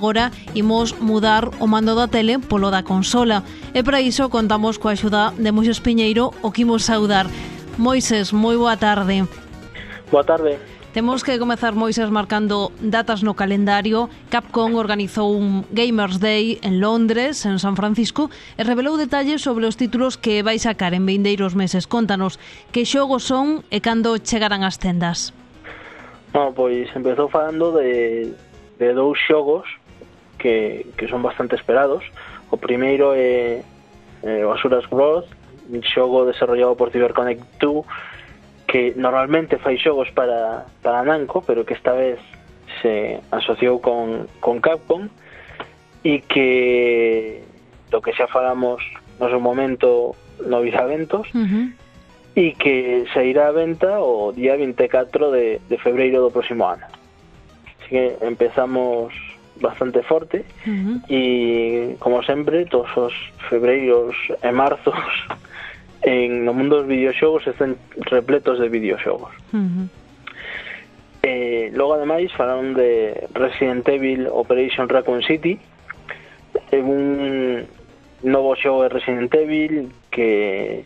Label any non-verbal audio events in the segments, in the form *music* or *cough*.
agora imos mudar o mando da tele polo da consola. E para iso contamos coa axuda de Moisés Piñeiro, o que imos saudar. Moises, moi boa tarde. Boa tarde. Temos que comezar Moises marcando datas no calendario. Capcom organizou un Gamers Day en Londres, en San Francisco, e revelou detalles sobre os títulos que vai sacar en vindeiros meses. Contanos, que xogos son e cando chegarán as tendas? Bueno, pois empezou falando de, de dous xogos que, que son bastante esperados. O primeiro é eh, Basuras Growth, un xogo desarrollado por CyberConnect 2 que normalmente fai xogos para, para Namco, pero que esta vez se asociou con, con Capcom e que do que xa falamos no seu momento no Visaventos uh -huh. e que se irá a venta o día 24 de, de febreiro do próximo ano. Así que empezamos bastante forte uh -huh. e como sempre todos os febreiros e marzos *laughs* en no mundo dos videoxogos están repletos de videoxogos uh -huh. Eh, logo ademais falaron de Resident Evil Operation Raccoon City é un novo xogo de Resident Evil que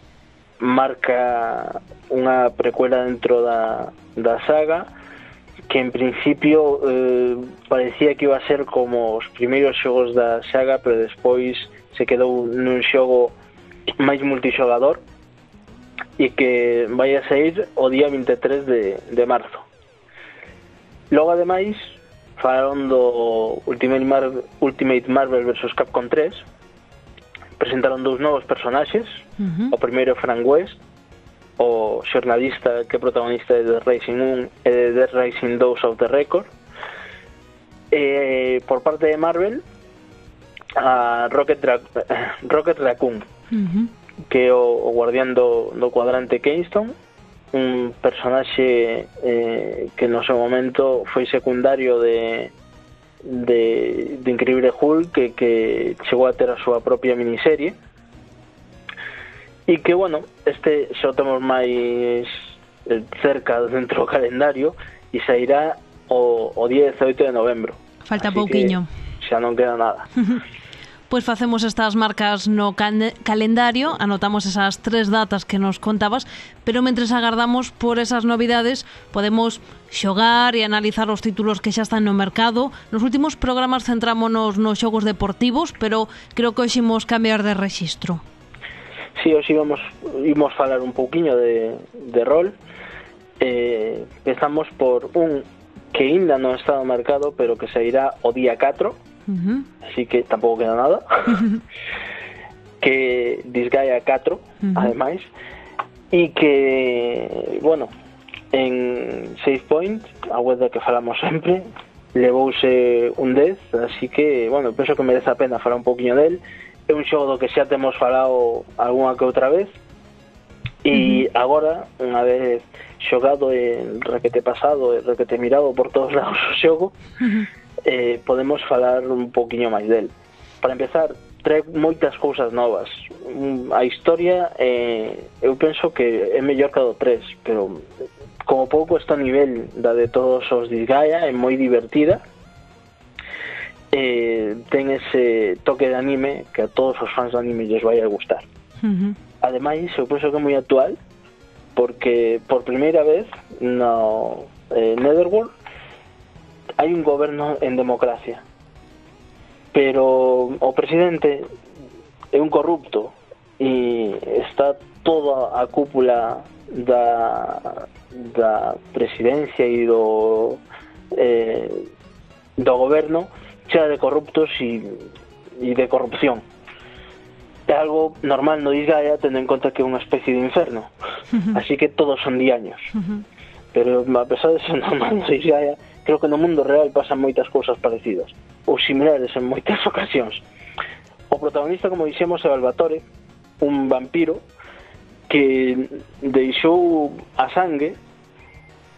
marca unha precuela dentro da, da saga que en principio eh, parecía que iba a ser como os primeiros xogos da saga, pero despois se quedou nun xogo máis multixogador e que vai a sair o día 23 de, de marzo. Logo, ademais, falaron do Ultimate, Mar Ultimate Marvel vs Capcom 3, presentaron dous novos personaxes, uh -huh. o primeiro Frank West, o xornalista que é protagonista de The Racing 1 e de The Racing 2 of the Record e por parte de Marvel a Rocket, Dra *laughs* Rocket Raccoon uh -huh. que é o, o guardián do, do cuadrante Kingston un personaxe eh, que no seu momento foi secundario de de, de Increíble Hulk que, que chegou a ter a súa propia miniserie E que, bueno, este xa o temos máis eh, cerca dentro do *laughs* calendario e sairá o, o día 18 de novembro. Falta Así pouquiño. Xa non queda nada. *laughs* pois facemos estas marcas no calendario, anotamos esas tres datas que nos contabas, pero mentres agardamos por esas novidades, podemos xogar e analizar os títulos que xa están no mercado. Nos últimos programas centrámonos nos xogos deportivos, pero creo que hoxe imos cambiar de rexistro si sí, hoxe íbamos, íbamos falar un pouquiño de, de rol. Eh, Empezamos por un que ainda non está no mercado pero que sairá o día 4 uh -huh. Así que tampouco queda nada. *laughs* Que Disgaea 4, uh -huh. ademais. E que, bueno, en SafePoint, a web da que falamos sempre Levouse un 10, así que, bueno, penso que merece a pena falar un poquinho del é un xogo do que xa temos falado algunha que outra vez. E agora, unha vez xogado e requete pasado e requete mirado por todos *laughs* lados o xogo eh, podemos falar un poquinho máis del. Para empezar, trae moitas cousas novas. A historia eh, eu penso que é mellor que a do 3 pero como pouco está a nivel da de todos os Disgaea é moi divertida eh, ten ese toque de anime que a todos os fans de anime lles vai a gustar. Uh -huh. Ademais, eu penso que é moi actual porque por primeira vez no eh, Netherworld hai un goberno en democracia. Pero o presidente é un corrupto e está toda a cúpula da, da presidencia e do eh, do goberno chea de corruptos e, e de corrupción. É algo normal no Isgaia tendo en conta que é unha especie de inferno. Uh -huh. Así que todos son diaños. Uh -huh. Pero a pesar de ser *laughs* normal no Isgaia, creo que no mundo real pasan moitas cousas parecidas ou similares en moitas *laughs* ocasións. O protagonista, como dixemos, é Albatore, un vampiro que deixou a sangue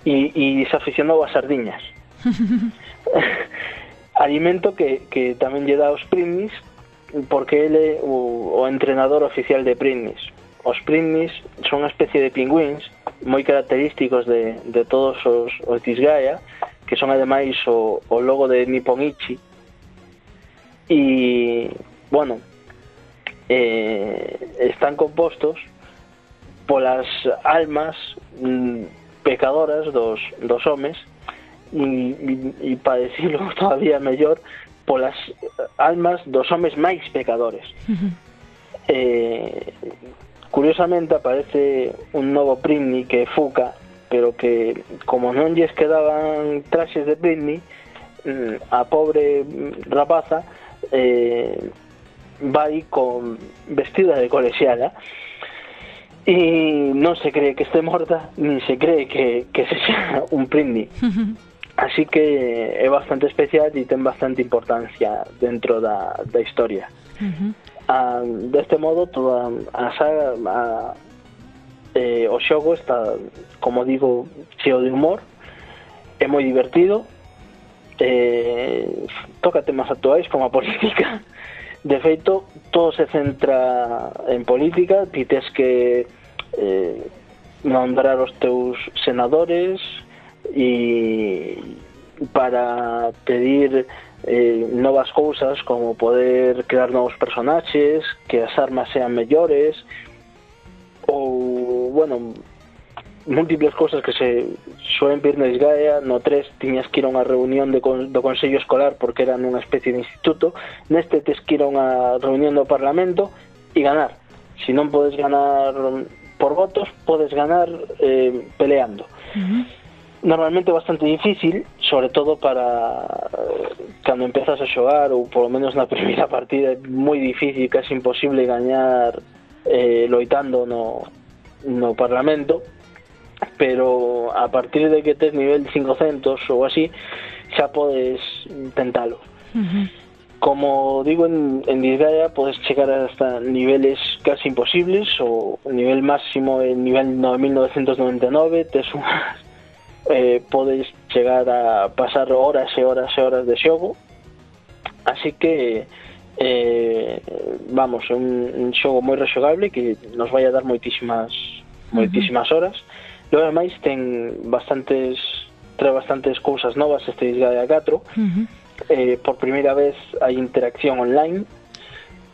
e, e se aficionou a sardiñas. *laughs* alimento que, que tamén lle dá aos primis porque ele é o, o entrenador oficial de primis. Os primis son unha especie de pingüins moi característicos de, de todos os, os Disgaea, que son ademais o, o logo de Nipponichi. E, bueno, eh, están compostos polas almas mm, pecadoras dos, dos homes e, e, e para decirlo *laughs* todavía mellor polas eh, almas dos homes máis pecadores. Uh -huh. eh, curiosamente aparece un novo Britney que é Fuca pero que como non lles quedaban traxes de Britney mm, a pobre rapaza eh, vai con vestida de colexiala e non se cree que este morta nin se cree que, que se xa un prindi Así que é bastante especial e ten bastante importancia dentro da, da historia. Uh -huh. ah, deste modo, toda a saga, a, eh, o xogo está, como digo, cheo de humor, é moi divertido, eh, toca temas actuais como a política. *laughs* De feito, todo se centra en política, ti tes que eh, nombrar os teus senadores, e para pedir eh, novas cousas como poder crear novos personaxes, que as armas sean mellores ou, bueno, múltiples cousas que se soen vir na Isgaea, no 3 tiñas que ir a unha reunión de, do Consello Escolar porque era nunha especie de instituto, neste tes que ir a unha reunión do Parlamento e ganar. Se si non podes ganar por votos, podes ganar eh, peleando. Uh -huh normalmente bastante difícil, sobre todo para eh, cando empezas a xogar ou polo menos na *laughs* primeira partida é moi difícil, casi imposible gañar eh, loitando no, no Parlamento pero a partir de que tes nivel 500 ou así xa podes tentalo uh -huh. como digo en, en Disgaea podes chegar hasta niveles casi imposibles o nivel máximo en nivel 9999 tes unhas eh, podes chegar a pasar horas e horas e horas de xogo. Así que eh, vamos, un, un xogo moi rexogable que nos vai a dar moitísimas moitísimas uh -huh. horas. Logo máis ten bastantes trae bastantes cousas novas este Disgaea 4 uh -huh. eh, por primeira vez hai interacción online.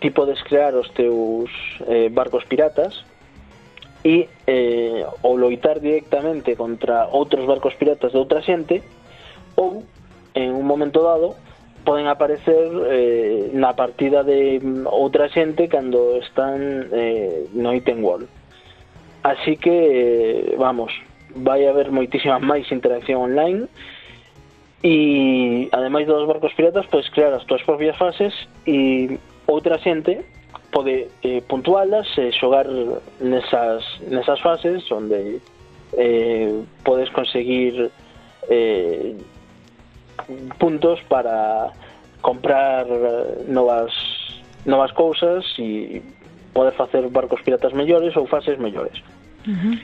Ti podes crear os teus eh, barcos piratas e eh, ou loitar directamente contra outros barcos piratas de outra xente ou en un momento dado poden aparecer eh, na partida de mm, outra xente cando están eh, no Itenwall. Así que, eh, vamos, vai haber moitísima máis interacción online e, ademais dos barcos piratas, podes crear as túas propias fases e outra xente pode eh, puntualas e eh, xogar nesas, nesas fases onde eh, podes conseguir eh, puntos para comprar novas novas cousas e poder facer barcos piratas mellores ou fases mellores. Uh -huh.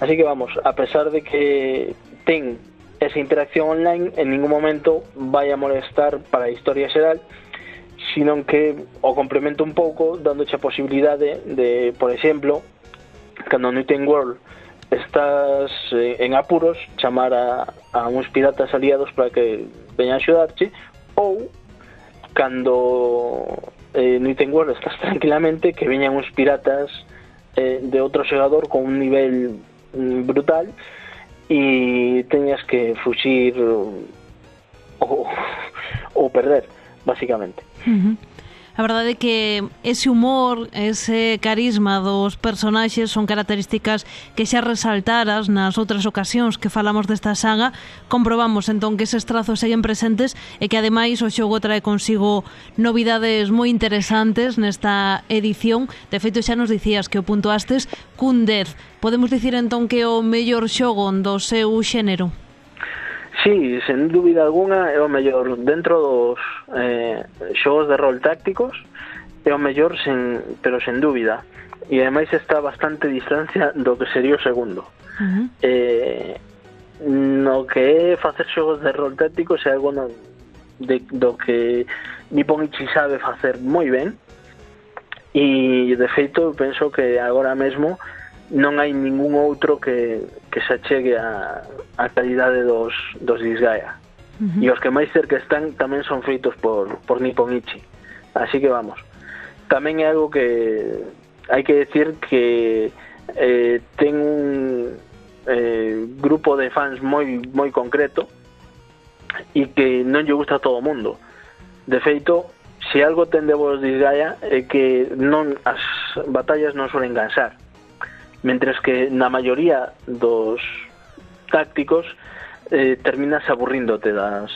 Así que vamos, a pesar de que ten esa interacción online, en ningún momento vai a molestar para a historia xeral, sino que o complemento un pouco dándoche a posibilidade de, por exemplo, cando no Ten World estás eh, en apuros, chamar a, a uns piratas aliados para que veñan a axudarche, ou cando eh, no Ten World estás *laughs* tranquilamente que veñan uns piratas eh, de outro xogador con un nivel mm, brutal e teñas que fuxir ou, ou perder basicamente. Uh -huh. A verdade é que ese humor, ese carisma dos personaxes son características que xa resaltaras nas outras ocasións que falamos desta saga. Comprobamos entón que eses trazos seguen presentes e que ademais o xogo trae consigo novidades moi interesantes nesta edición. De feito xa nos dicías que o puntuastes cun 10. Podemos dicir entón que o mellor xogo do seu xénero. Sí, sen dúbida alguna é o mellor dentro dos eh, xogos de rol tácticos é o mellor sen, pero sen dúbida. E ademais está bastante distancia do que sería o segundo. Uh -huh. eh, no que é facer xogos de rol tácticos é algo no, de, do que Nippon Ichi sabe facer moi ben. E de feito penso que agora mesmo non hai ningún outro que, que se achegue a, a calidade dos, dos Disgaea. Uh -huh. E os que máis cerca están tamén son feitos por, por Nipponichi. Así que vamos. Tamén é algo que hai que decir que eh, ten un eh, grupo de fans moi moi concreto e que non lle gusta a todo o mundo. De feito, se algo ten de vos Disgaea é que non as batallas non suelen cansar mentras que na maioría dos tácticos eh, terminas aburríndote das,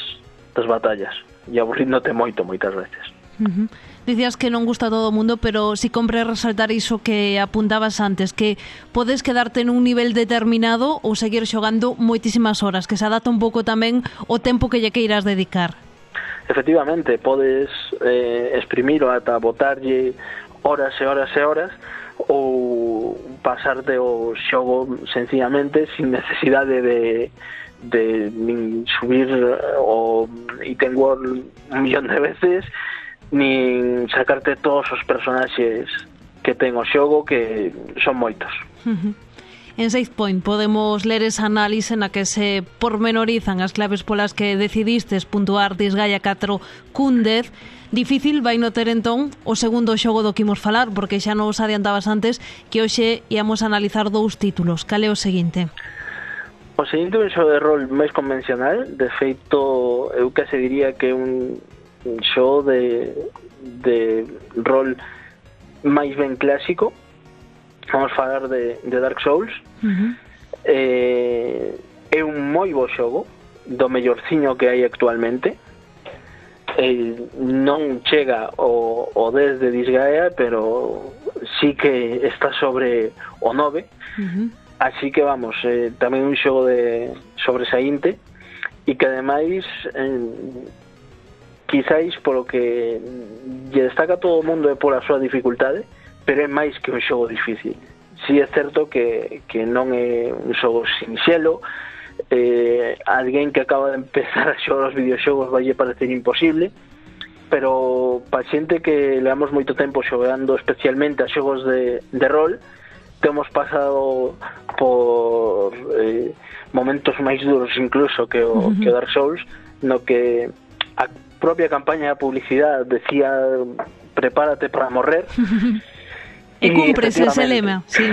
das batallas e aburríndote moito moitas veces. Uh -huh. Dicías que non gusta a todo o mundo, pero si compre resaltar iso que apuntabas antes, que podes quedarte nun nivel determinado ou seguir xogando moitísimas horas, que se adapta un pouco tamén o tempo que lle queiras dedicar. Efectivamente, podes eh, exprimir ata botarlle horas e horas e horas ou pasarte o xogo sencillamente sin necesidade de, de nin subir eh, o item world un millón de veces nin sacarte todos os personaxes que ten o xogo que son moitos. Uh -huh. En Safe Point podemos ler esa análise na que se pormenorizan as claves polas que decidistes puntuar Disgaea 4 cun 10 Difícil vai no ter entón o segundo xogo do que imos falar, porque xa nos adiantabas antes que hoxe íamos a analizar dous títulos. Cale o seguinte? O seguinte é un xogo de rol máis convencional, de feito, eu case diría que é un, un xogo de, de rol máis ben clásico, vamos falar de, de Dark Souls uh -huh. eh, é un moi bo xogo do mellorciño que hai actualmente eh, non chega o, o 10 de Disgaea pero sí que está sobre o 9 uh -huh. así que vamos eh, tamén un xogo de sobresaínte e que ademais eh, quizáis polo que lle destaca todo o mundo é pola súa dificultade uh pero é máis que un xogo difícil. Si é certo que, que non é un xogo sinxelo, eh, alguén que acaba de empezar a xogar os videoxogos vai parecer imposible, pero pa xente que leamos moito tempo xogando especialmente a xogos de, de rol, temos pasado por eh, momentos máis duros incluso que o, uh -huh. que o Dark Souls, no que a propia campaña de publicidade decía prepárate para morrer *laughs* E cumpres ese lema, sí.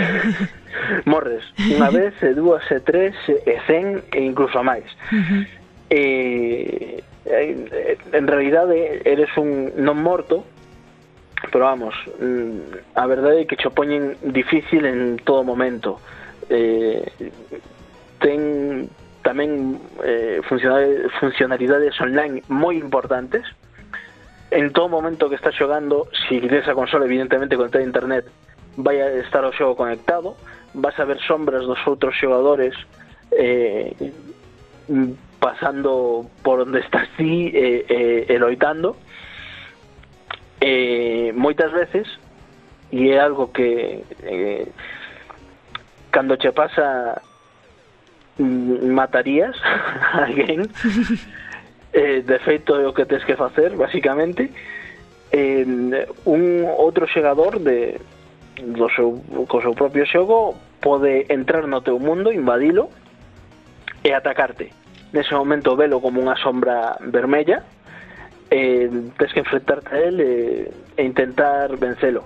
*laughs* Morres unha vez, e dúas, e tres, e cen, e incluso máis. Uh -huh. E, en realidade eres un non morto, pero vamos, mm, a verdade é que cho poñen difícil en todo momento. Eh, ten tamén eh, funcionalidades online moi importantes, uh en todo momento que está xogando, si tens a consola evidentemente conectada a internet, vai a estar o xogo conectado, vas a ver sombras dos outros xogadores eh, pasando por onde estás ti eh, eh, e loitando. Eh, moitas veces e é algo que eh, cando che pasa matarías *laughs* a alguén *laughs* eh, de feito é o que tens que facer, basicamente, eh, un outro xogador de, do seu, co seu propio xogo pode entrar no teu mundo, invadilo e atacarte. Nese momento velo como unha sombra vermella, eh, tens que enfrentarte a él eh, e intentar vencelo.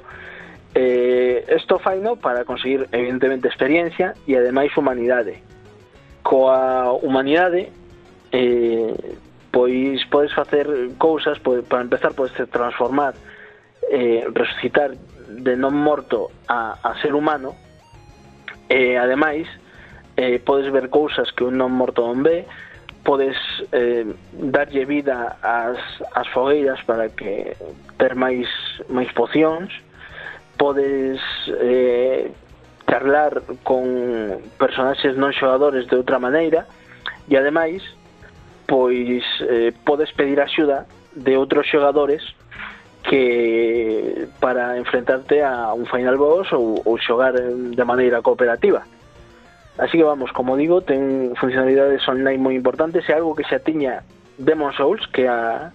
Eh, esto faino para conseguir evidentemente experiencia e ademais humanidade. Coa humanidade eh, pois podes facer cousas pois, para empezar podes transformar eh, resucitar de non morto a, a ser humano e eh, ademais eh, podes ver cousas que un non morto non ve podes eh, darlle vida ás, ás fogueiras para que ter máis máis pocións podes eh, charlar con personaxes non xogadores de outra maneira e ademais pois eh, podes pedir axuda de outros xogadores que para enfrentarte a un final boss ou, ou xogar de maneira cooperativa. Así que vamos, como digo, ten funcionalidades online moi importantes e algo que xa tiña Demon Souls, que a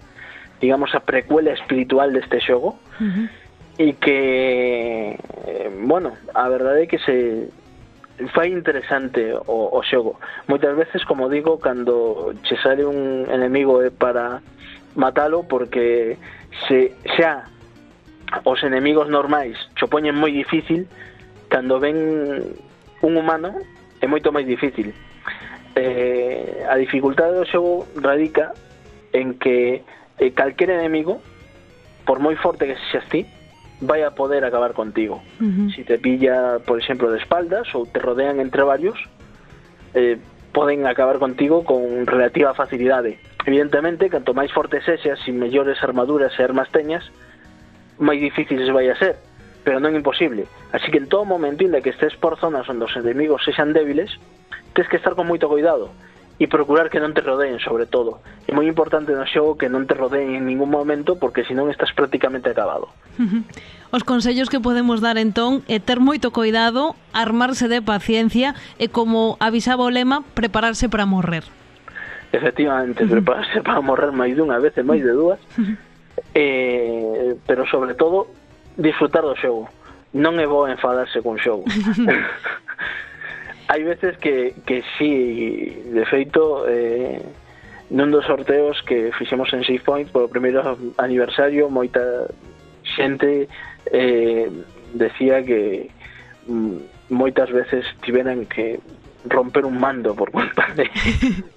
digamos a precuela espiritual deste xogo. Uh -huh e que bueno, a verdade é que se fai interesante o, o xogo. Moitas veces, como digo, cando che sale un enemigo é para matalo porque se xa os enemigos normais cho poñen moi difícil, cando ven un humano é moito máis difícil. Eh, a dificultade do xogo radica en que eh, calquer enemigo, por moi forte que se xa ti, vai a poder acabar contigo. Uh -huh. Si te pilla, por exemplo, de espaldas ou te rodean entre varios, eh, poden acabar contigo con relativa facilidade. Evidentemente, canto máis fortes sexas e mellores armaduras e armas teñas, máis difíciles vai a ser, pero non imposible. Así que en todo momento, inda que estés por zonas onde os enemigos sexan débiles, tes que estar con moito cuidado e procurar que non te rodeen, sobre todo. É moi importante no xogo que non te rodeen en ningún momento porque senón estás prácticamente acabado. *laughs* Os consellos que podemos dar entón é ter moito cuidado, armarse de paciencia e como avisaba o lema, prepararse para morrer. Efectivamente, prepararse para morrer máis dunha vez e máis de dúas. *laughs* Eh, pero sobre todo disfrutar do xogo. Non é bo enfadarse cun xogo. *laughs* hai veces que, que sí, de feito, eh, nun dos sorteos que fixemos en Safe Point polo primeiro aniversario, moita xente eh, decía que mm, moitas veces tiveran que romper un mando por culpa de,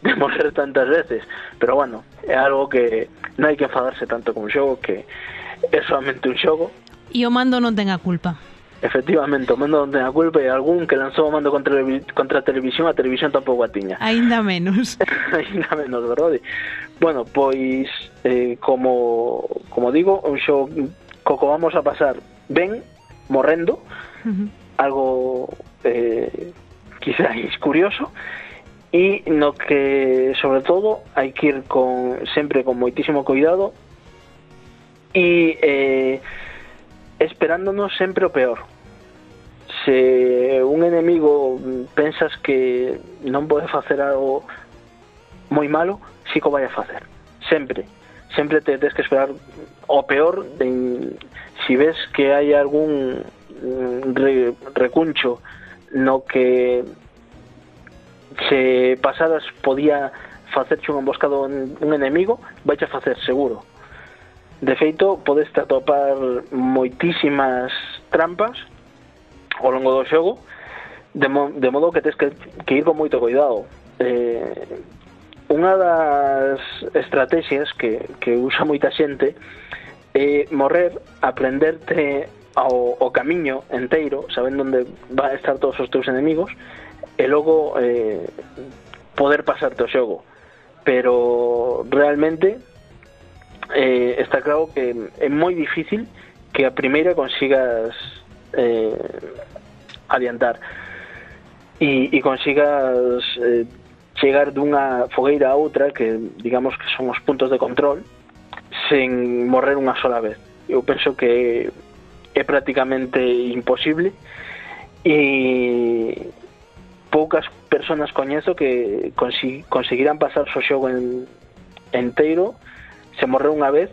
de morrer tantas veces. Pero bueno, é algo que non hai que enfadarse tanto con un xogo que é solamente un xogo. E o mando non ten a culpa. Efectivamente, o mando non ten a culpa e algún que lanzou o mando contra, contra a televisión, a televisión tampouco a tiña. Ainda menos. *laughs* Ainda menos, verdade? Bueno, pois, eh, como, como digo, un show coco vamos a pasar ben, morrendo, uh -huh. algo eh, quizáis curioso, e no que, sobre todo, hai que ir con, sempre con moitísimo cuidado e eh, esperándonos sempre o peor se un enemigo mm, pensas que non pode facer algo moi malo, si co vai a facer. Sempre. Sempre te tens que esperar o peor de, si ves que hai algún mm, re, recuncho no que se pasadas podía facerche un emboscado un enemigo, vai a facer seguro. De feito, podes atopar moitísimas trampas ao longo do xogo de, mo, de modo que tes que, que ir con moito cuidado. Eh, unha das estrategias que, que usa moita xente é morrer aprenderte ao, ao camiño enteiro sabendo onde va a estar todos os teus enemigos e logo eh, poder pasarte o xogo pero realmente eh, está claro que é moi difícil que a primeira consigas eh, adiantar. E, e consigas eh, chegar dunha fogueira a outra que digamos que son os puntos de control sen morrer unha sola vez. Eu penso que é prácticamente imposible e poucas personas coñezo que consi conseguirán pasar o xogo en, enteiro se morrer unha vez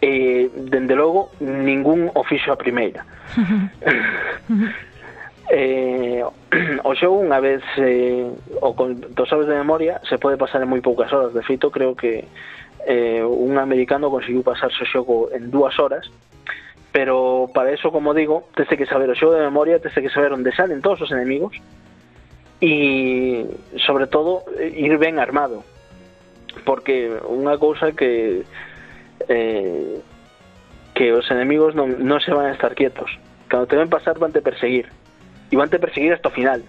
e, dende logo, ningún oficio a primeira. *laughs* eh, o xogo unha vez eh, o con, to sabes de memoria se pode pasar en moi poucas horas. De feito creo que eh, un americano conseguiu pasarse o xogo en dúas horas. Pero para eso, como digo, tese que saber o xogo de memoria, tese que saber onde salen todos os enemigos e, sobre todo, ir ben armado. Porque unha cousa que eh, que os enemigos non, non se van a estar quietos. Cando te ven pasar van te perseguir. E van te perseguir hasta o final.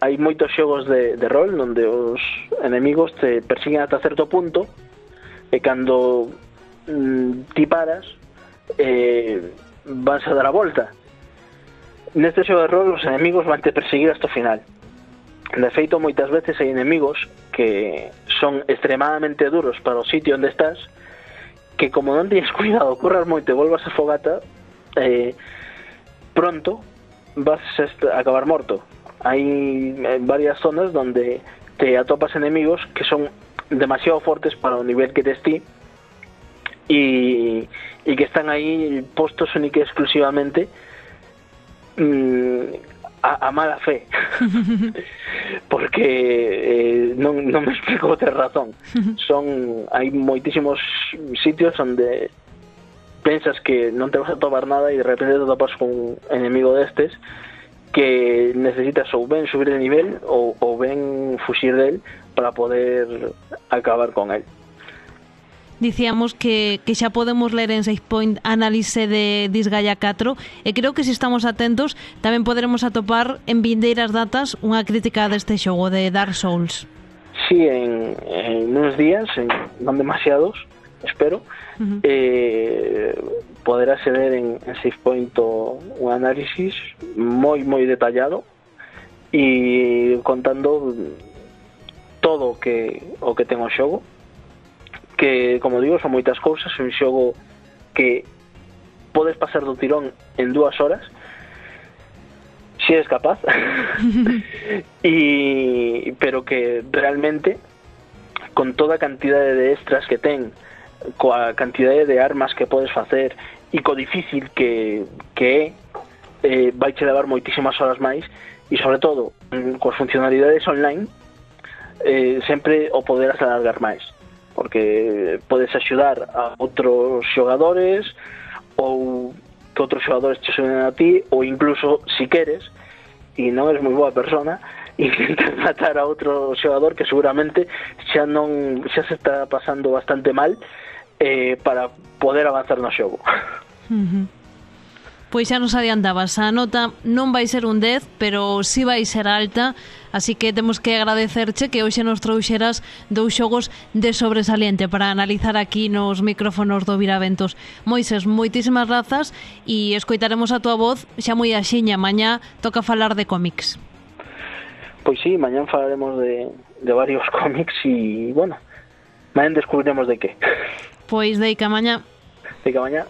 Hai moitos xogos de, de rol onde os enemigos te persiguen ata certo punto e cando mm, ti paras eh, vanse a dar a volta. Neste xogo de rol os enemigos van te perseguir hasta o final. De feito, moitas veces hai enemigos que son extremadamente duros para o sitio onde estás que como non tienes cuidado corras moito e volvas a fogata eh, pronto vas a acabar morto. Hay varias zonas donde te atopas enemigos que son demasiado fuertes para un nivel que te esté y, que están ahí postos única y exclusivamente mmm, a, a mala fe *laughs* porque eh, non, non me explico outra razón *laughs* son hai moitísimos sitios onde pensas que non te vas a tomar nada e de repente te topas con un enemigo destes que necesitas ou ben subir de nivel ou, ou ben fuxir del para poder acabar con él dicíamos que, que xa podemos ler en 6 Point análise de Disgaea 4 e creo que se estamos atentos tamén poderemos atopar en vindeiras datas unha crítica deste xogo de Dark Souls. Sí, en, en uns días, en, non demasiados, espero, uh -huh. eh, poderá acceder ver en, en Six Point un análisis moi, moi detallado e contando todo o que, o que ten o xogo, que, como digo, son moitas cousas, é un xogo que podes pasar do tirón en dúas horas, se eres capaz, *laughs* *laughs* e, pero que realmente, con toda a cantidade de extras que ten, coa cantidade de armas que podes facer e co difícil que, que é, eh, vai che levar moitísimas horas máis e sobre todo mm, coas funcionalidades online eh, sempre o poderás alargar máis porque podes axudar a outros xogadores ou que outros xogadores che xuden a ti ou incluso si queres e non eres moi boa persona *laughs* intentas matar a outro xogador que seguramente xa non xa se está pasando bastante mal eh, para poder avanzar no xogo. Uh -huh. Pois xa nos adiantabas, a nota non vai ser un 10, pero sí vai ser alta, así que temos que agradecerche que hoxe nos trouxeras dous xogos de sobresaliente para analizar aquí nos micrófonos do Viraventos. Moises, moitísimas grazas e escoitaremos a túa voz xa moi axiña, mañá toca falar de cómics. Pois sí, mañán falaremos de, de varios *laughs* cómics e, bueno, mañán descubriremos de que. Pois deica mañá. Deica mañá.